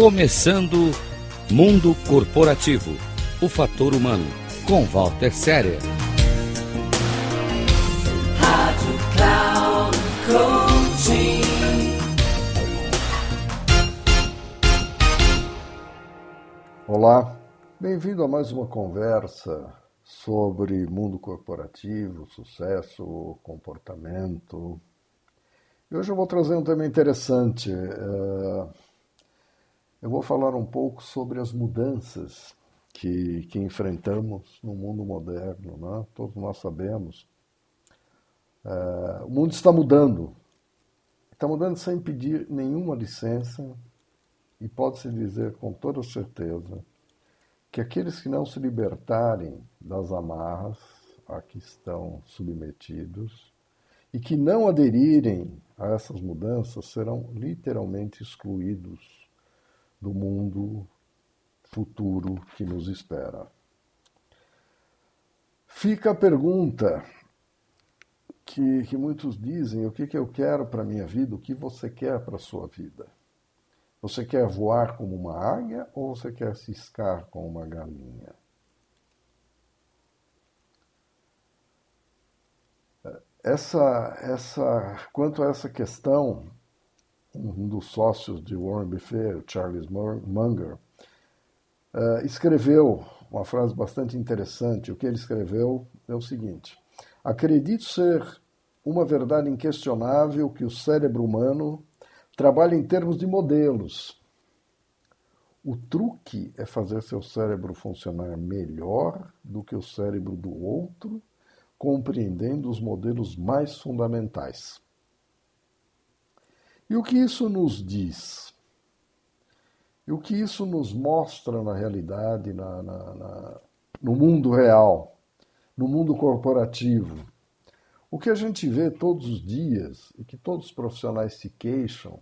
Começando Mundo Corporativo O Fator Humano, com Walter Séria. Rádio Cloud Coaching. Olá, bem-vindo a mais uma conversa sobre mundo corporativo, sucesso, comportamento. E hoje eu vou trazer um tema interessante. É, eu vou falar um pouco sobre as mudanças que, que enfrentamos no mundo moderno. Né? Todos nós sabemos. É, o mundo está mudando. Está mudando sem pedir nenhuma licença, e pode-se dizer com toda certeza que aqueles que não se libertarem das amarras a que estão submetidos e que não aderirem a essas mudanças serão literalmente excluídos do mundo futuro que nos espera. Fica a pergunta que, que muitos dizem: o que, que eu quero para a minha vida? O que você quer para a sua vida? Você quer voar como uma águia ou você quer ciscar como uma galinha? Essa, essa, quanto a essa questão, um dos sócios de Warren Buffett, Charles Munger, uh, escreveu uma frase bastante interessante. O que ele escreveu é o seguinte: Acredito ser uma verdade inquestionável que o cérebro humano trabalha em termos de modelos. O truque é fazer seu cérebro funcionar melhor do que o cérebro do outro, compreendendo os modelos mais fundamentais. E o que isso nos diz? E o que isso nos mostra na realidade, na, na, na, no mundo real, no mundo corporativo? O que a gente vê todos os dias e que todos os profissionais se queixam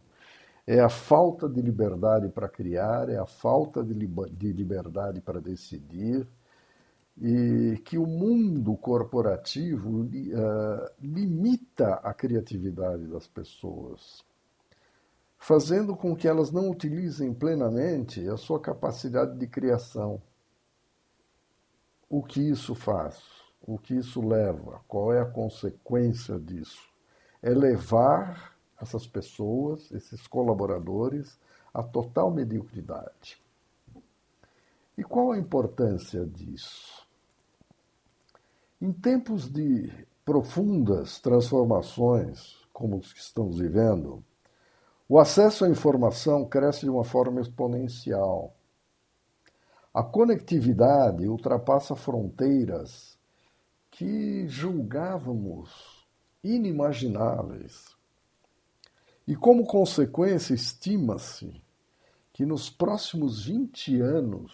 é a falta de liberdade para criar, é a falta de, de liberdade para decidir, e que o mundo corporativo uh, limita a criatividade das pessoas fazendo com que elas não utilizem plenamente a sua capacidade de criação. O que isso faz? O que isso leva? Qual é a consequência disso? É levar essas pessoas, esses colaboradores, à total mediocridade. E qual a importância disso? Em tempos de profundas transformações, como os que estamos vivendo, o acesso à informação cresce de uma forma exponencial. A conectividade ultrapassa fronteiras que julgávamos inimagináveis. E como consequência, estima-se que nos próximos 20 anos,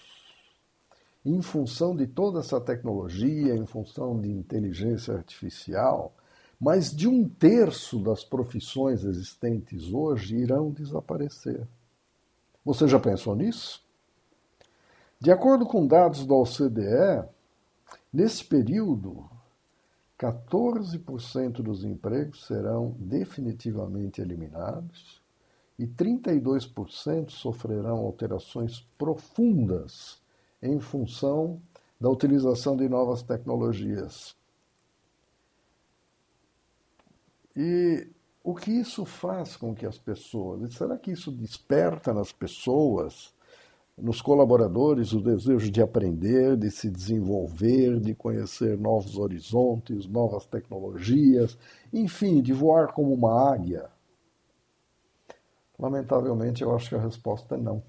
em função de toda essa tecnologia, em função de inteligência artificial, mais de um terço das profissões existentes hoje irão desaparecer. Você já pensou nisso? De acordo com dados da OCDE, nesse período, 14% dos empregos serão definitivamente eliminados e 32% sofrerão alterações profundas em função da utilização de novas tecnologias. E o que isso faz com que as pessoas, será que isso desperta nas pessoas, nos colaboradores, o desejo de aprender, de se desenvolver, de conhecer novos horizontes, novas tecnologias, enfim, de voar como uma águia? Lamentavelmente, eu acho que a resposta é não.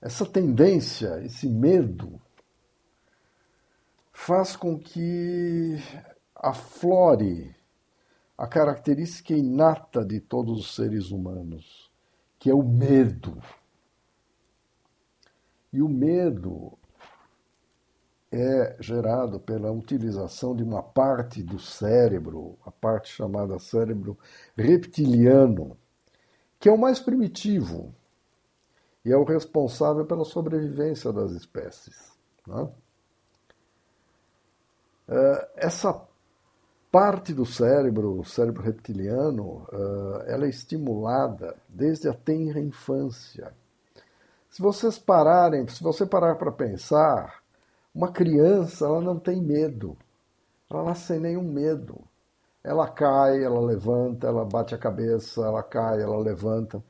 Essa tendência, esse medo, faz com que aflore a característica inata de todos os seres humanos, que é o medo. E o medo é gerado pela utilização de uma parte do cérebro, a parte chamada cérebro reptiliano, que é o mais primitivo e é o responsável pela sobrevivência das espécies. Né? Essa parte do cérebro, o cérebro reptiliano, uh, ela é estimulada desde a tenra infância. Se vocês pararem, se você parar para pensar, uma criança ela não tem medo, ela nasce sem nenhum medo. Ela cai, ela levanta, ela bate a cabeça, ela cai, ela levanta.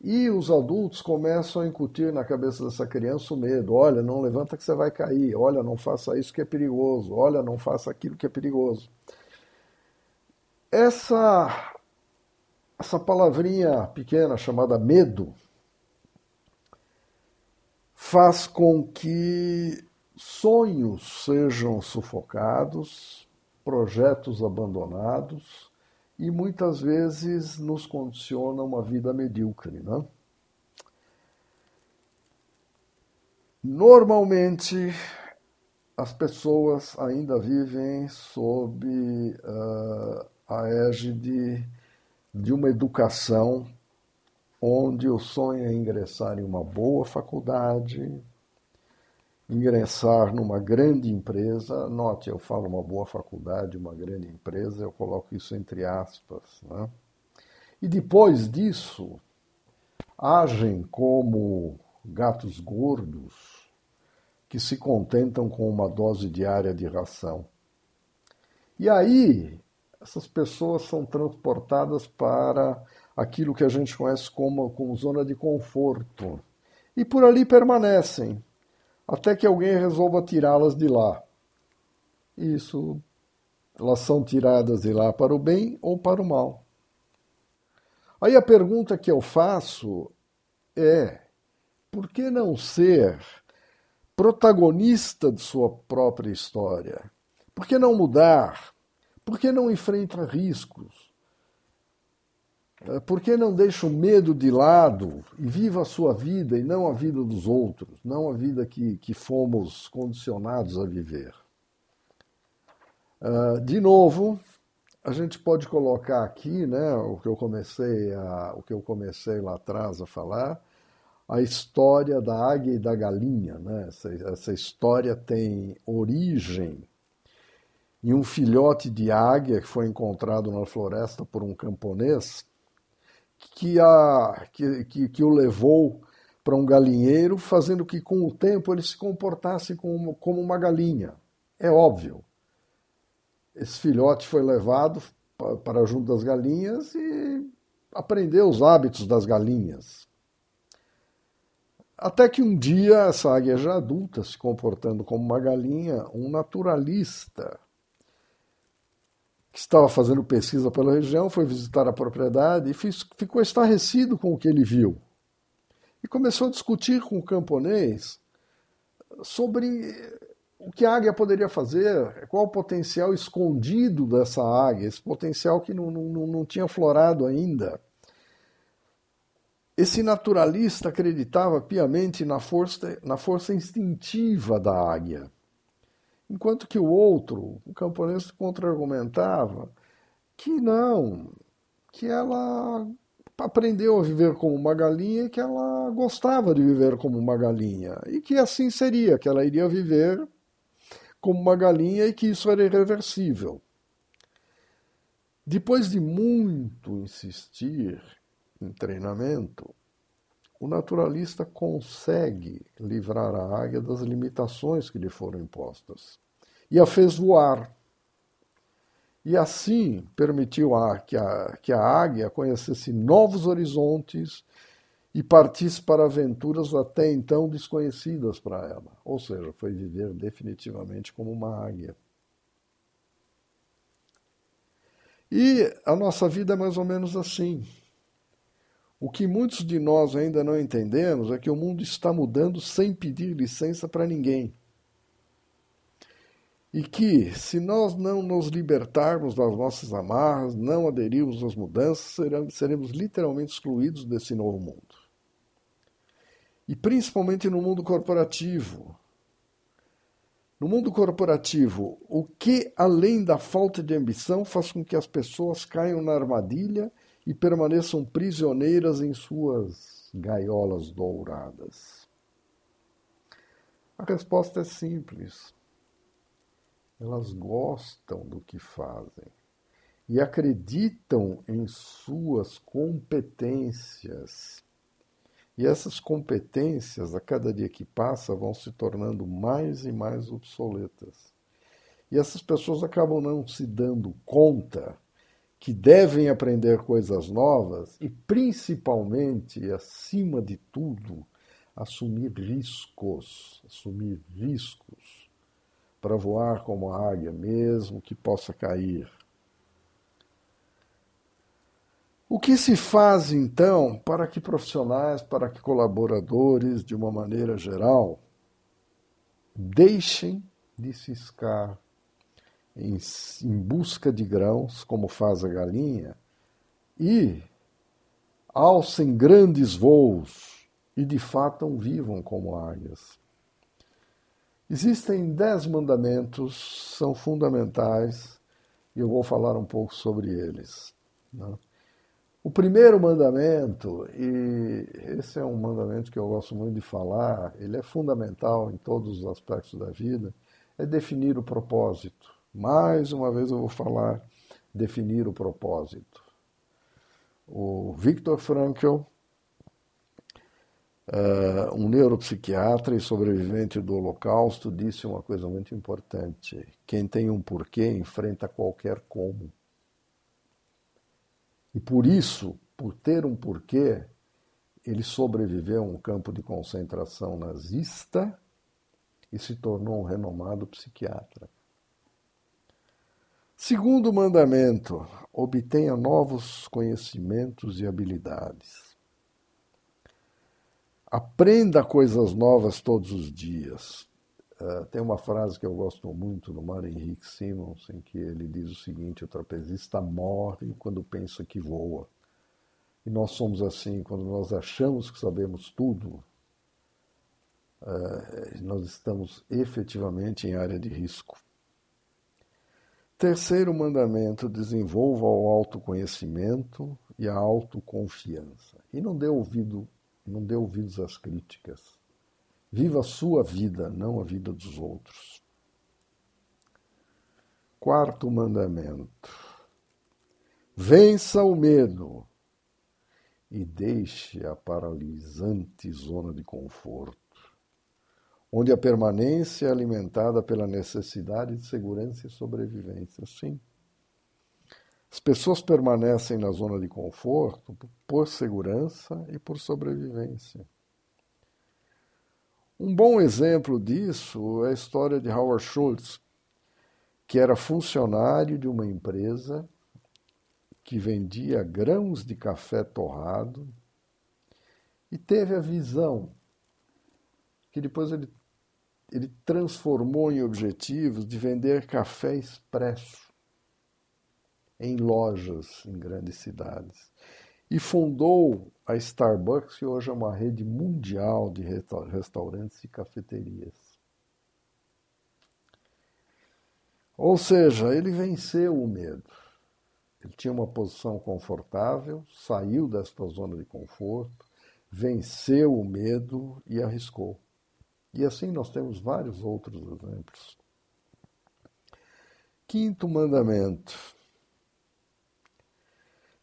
E os adultos começam a incutir na cabeça dessa criança o medo: olha, não levanta que você vai cair, olha, não faça isso que é perigoso, olha, não faça aquilo que é perigoso. Essa, essa palavrinha pequena chamada medo faz com que sonhos sejam sufocados, projetos abandonados e muitas vezes nos condiciona uma vida medíocre. Né? Normalmente, as pessoas ainda vivem sob uh, a égide de uma educação onde o sonho é ingressar em uma boa faculdade, ingressar numa grande empresa. Note, eu falo uma boa faculdade, uma grande empresa, eu coloco isso entre aspas. Né? E depois disso, agem como gatos gordos que se contentam com uma dose diária de ração. E aí, essas pessoas são transportadas para aquilo que a gente conhece como, como zona de conforto. E por ali permanecem, até que alguém resolva tirá-las de lá. Isso, elas são tiradas de lá para o bem ou para o mal. Aí a pergunta que eu faço é: por que não ser protagonista de sua própria história? Por que não mudar? Por que não enfrenta riscos? Por que não deixa o medo de lado e viva a sua vida e não a vida dos outros, não a vida que, que fomos condicionados a viver? Uh, de novo, a gente pode colocar aqui, né, o que eu comecei a, o que eu comecei lá atrás a falar, a história da águia e da galinha, né? Essa, essa história tem origem e um filhote de águia que foi encontrado na floresta por um camponês que, a, que, que, que o levou para um galinheiro, fazendo que com o tempo ele se comportasse como, como uma galinha. É óbvio. Esse filhote foi levado para junto das galinhas e aprendeu os hábitos das galinhas. Até que um dia, essa águia já adulta, se comportando como uma galinha, um naturalista que estava fazendo pesquisa pela região, foi visitar a propriedade e ficou estarrecido com o que ele viu. E começou a discutir com o camponês sobre o que a águia poderia fazer, qual o potencial escondido dessa águia, esse potencial que não, não, não tinha florado ainda. Esse naturalista acreditava piamente na força, na força instintiva da águia. Enquanto que o outro, o camponês, contra-argumentava que não, que ela aprendeu a viver como uma galinha e que ela gostava de viver como uma galinha. E que assim seria, que ela iria viver como uma galinha e que isso era irreversível. Depois de muito insistir em treinamento, o naturalista consegue livrar a águia das limitações que lhe foram impostas e a fez voar. E assim permitiu a, que, a, que a águia conhecesse novos horizontes e partisse para aventuras até então desconhecidas para ela. Ou seja, foi viver definitivamente como uma águia. E a nossa vida é mais ou menos assim. O que muitos de nós ainda não entendemos é que o mundo está mudando sem pedir licença para ninguém. E que, se nós não nos libertarmos das nossas amarras, não aderirmos às mudanças, seremos, seremos literalmente excluídos desse novo mundo. E principalmente no mundo corporativo. No mundo corporativo, o que, além da falta de ambição, faz com que as pessoas caiam na armadilha e permaneçam prisioneiras em suas gaiolas douradas? A resposta é simples. elas gostam do que fazem e acreditam em suas competências. E essas competências, a cada dia que passa, vão se tornando mais e mais obsoletas. E essas pessoas acabam não se dando conta que devem aprender coisas novas e, principalmente, acima de tudo, assumir riscos, assumir riscos para voar como a águia, mesmo que possa cair. O que se faz então para que profissionais, para que colaboradores, de uma maneira geral, deixem de ciscar em, em busca de grãos, como faz a galinha, e alcem grandes voos e de fato vivam como águias. Existem dez mandamentos, são fundamentais, e eu vou falar um pouco sobre eles. Né? O primeiro mandamento, e esse é um mandamento que eu gosto muito de falar, ele é fundamental em todos os aspectos da vida, é definir o propósito. Mais uma vez eu vou falar definir o propósito. O Viktor Frankl, uh, um neuropsiquiatra e sobrevivente do Holocausto, disse uma coisa muito importante: quem tem um porquê enfrenta qualquer como. E por isso, por ter um porquê, ele sobreviveu a um campo de concentração nazista e se tornou um renomado psiquiatra. Segundo mandamento, obtenha novos conhecimentos e habilidades. Aprenda coisas novas todos os dias. Uh, tem uma frase que eu gosto muito do Mário Henrique Simons, em que ele diz o seguinte: o trapezista morre quando pensa que voa. E nós somos assim, quando nós achamos que sabemos tudo, uh, nós estamos efetivamente em área de risco. Terceiro mandamento: desenvolva o autoconhecimento e a autoconfiança. E não dê ouvido, não dê ouvidos às críticas. Viva a sua vida, não a vida dos outros. Quarto mandamento: vença o medo e deixe a paralisante zona de conforto onde a permanência é alimentada pela necessidade de segurança e sobrevivência. Sim. As pessoas permanecem na zona de conforto por segurança e por sobrevivência. Um bom exemplo disso é a história de Howard Schultz, que era funcionário de uma empresa que vendia grãos de café torrado e teve a visão que depois ele ele transformou em objetivos de vender café expresso em lojas em grandes cidades. E fundou a Starbucks, que hoje é uma rede mundial de restaurantes e cafeterias. Ou seja, ele venceu o medo. Ele tinha uma posição confortável, saiu desta zona de conforto, venceu o medo e arriscou. E assim nós temos vários outros exemplos. Quinto mandamento.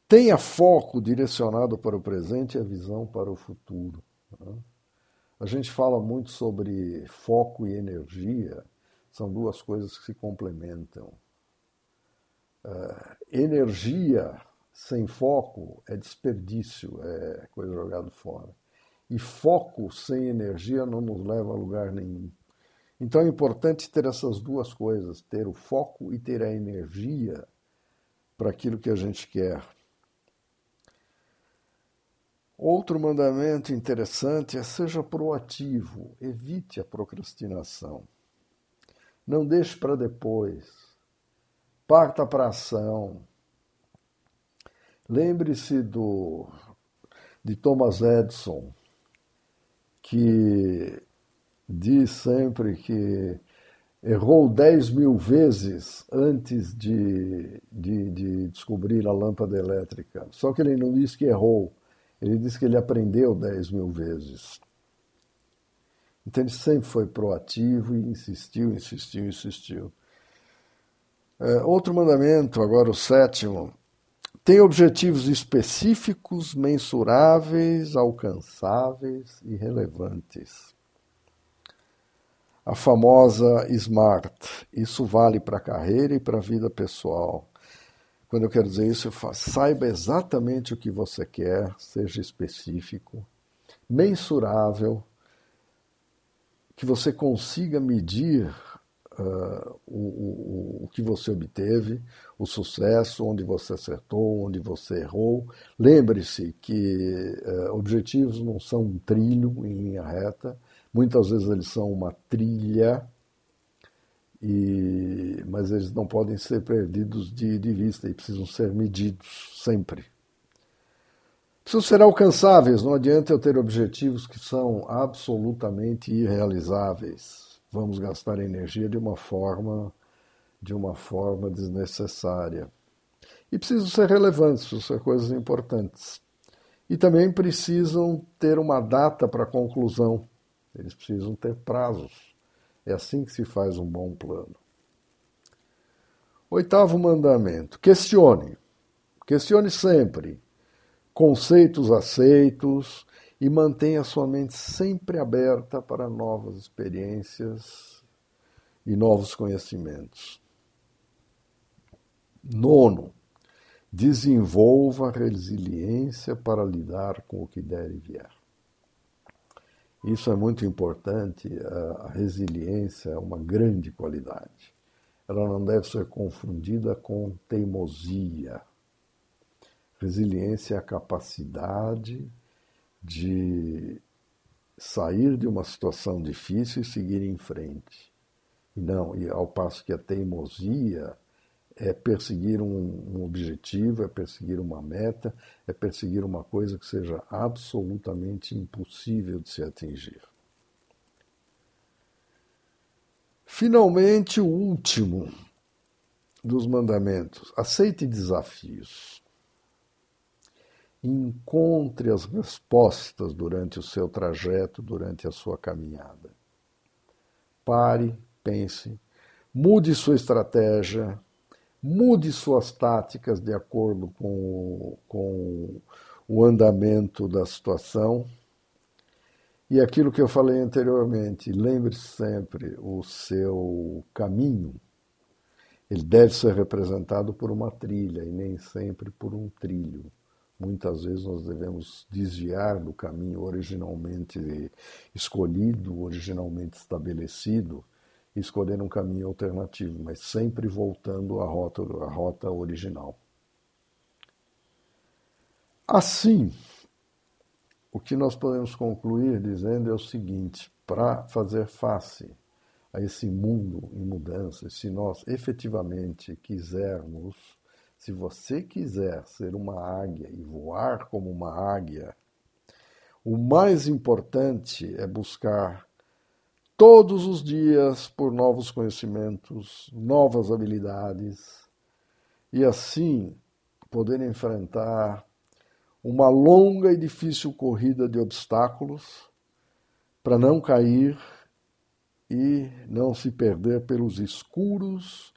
Tenha foco direcionado para o presente e a visão para o futuro. A gente fala muito sobre foco e energia, são duas coisas que se complementam. Uh, energia sem foco é desperdício, é coisa jogada fora. E foco sem energia não nos leva a lugar nenhum. Então é importante ter essas duas coisas, ter o foco e ter a energia para aquilo que a gente quer. Outro mandamento interessante é seja proativo, evite a procrastinação. Não deixe para depois. Parta para ação. Lembre-se do de Thomas Edison, que diz sempre que errou 10 mil vezes antes de, de, de, descobrir a lâmpada elétrica. Só que ele não diz que errou, ele diz que ele aprendeu 10 mil vezes. Então ele sempre foi proativo e insistiu, insistiu, insistiu. É, outro mandamento, agora o sétimo, tem objetivos específicos, mensuráveis, alcançáveis e relevantes. A famosa SMART. Isso vale para a carreira e para a vida pessoal. Quando eu quero dizer isso, saiba exatamente o que você quer, seja específico, mensurável, que você consiga medir uh, o, o, o que você obteve, o sucesso, onde você acertou, onde você errou. Lembre-se que uh, objetivos não são um trilho em linha reta, muitas vezes eles são uma trilha, e, mas eles não podem ser perdidos de, de vista e precisam ser medidos sempre. Precisam ser alcançáveis, não adianta eu ter objetivos que são absolutamente irrealizáveis. Vamos gastar energia de uma forma de uma forma desnecessária. E precisam ser relevantes, precisam ser coisas importantes. E também precisam ter uma data para conclusão. Eles precisam ter prazos. É assim que se faz um bom plano. Oitavo mandamento: questione. Questione sempre conceitos aceitos e mantenha sua mente sempre aberta para novas experiências e novos conhecimentos. Nono, desenvolva resiliência para lidar com o que der e vier. Isso é muito importante, a resiliência é uma grande qualidade. Ela não deve ser confundida com teimosia Resiliência é a capacidade de sair de uma situação difícil e seguir em frente. E não, e ao passo que a teimosia é perseguir um, um, objetivo, é perseguir uma meta, é perseguir uma coisa que seja absolutamente impossível de se atingir. Finalmente, o último dos mandamentos: aceite desafios. Encontre as respostas durante o seu trajeto, durante a sua caminhada. Pare, pense, mude sua estratégia, mude suas táticas de acordo com, com o andamento da situação. E aquilo que eu falei anteriormente, lembre-se sempre, o seu caminho, ele deve ser representado por uma trilha e nem sempre por um trilho. Muitas vezes nós devemos desviar do caminho originalmente escolhido, originalmente estabelecido, e escolher um caminho alternativo, mas sempre voltando à rota, à rota original. Assim, o que nós podemos concluir dizendo é o seguinte: para fazer face a esse mundo em mudança, se nós efetivamente quisermos se você quiser ser uma águia e voar como uma águia, o mais importante é buscar todos os dias por novos conhecimentos, novas habilidades e assim poder enfrentar uma longa e difícil corrida de obstáculos para não cair e não se perder pelos escuros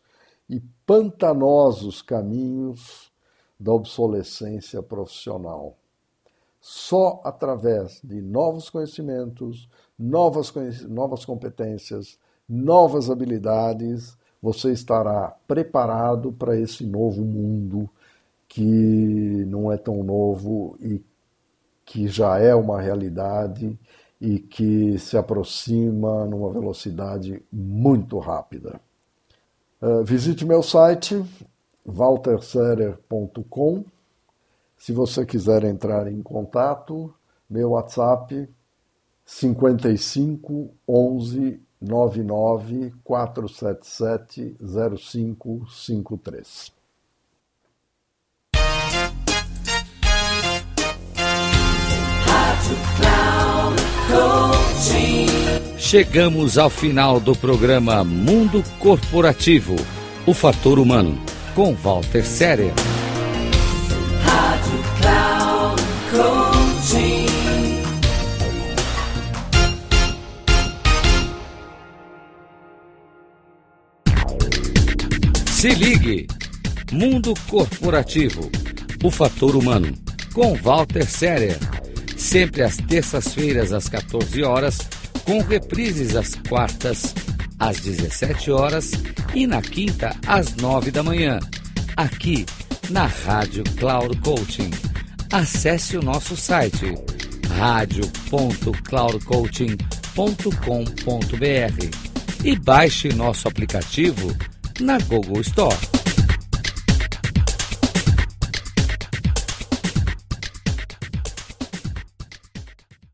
e pantanosos caminhos da obsolescência profissional. Só através de novos conhecimentos, novas, novas competências, novas habilidades, você estará preparado para esse novo mundo que não é tão novo e que já é uma realidade e que se aproxima numa velocidade muito rápida. Uh, visite meu site walterserer.com. Se você quiser entrar em contato, meu WhatsApp 55 11 99 477 0553. Chegamos ao final do programa Mundo Corporativo, o fator humano, com Walter Séria. Rádio Cloud. Se ligue! Mundo Corporativo O Fator Humano com Walter Serer. Sempre às terças-feiras às 14 horas, com reprises às quartas às 17 horas e na quinta às 9 da manhã, aqui na Rádio Cloud Coaching. Acesse o nosso site radio.cloudcoaching.com.br e baixe nosso aplicativo na Google Store.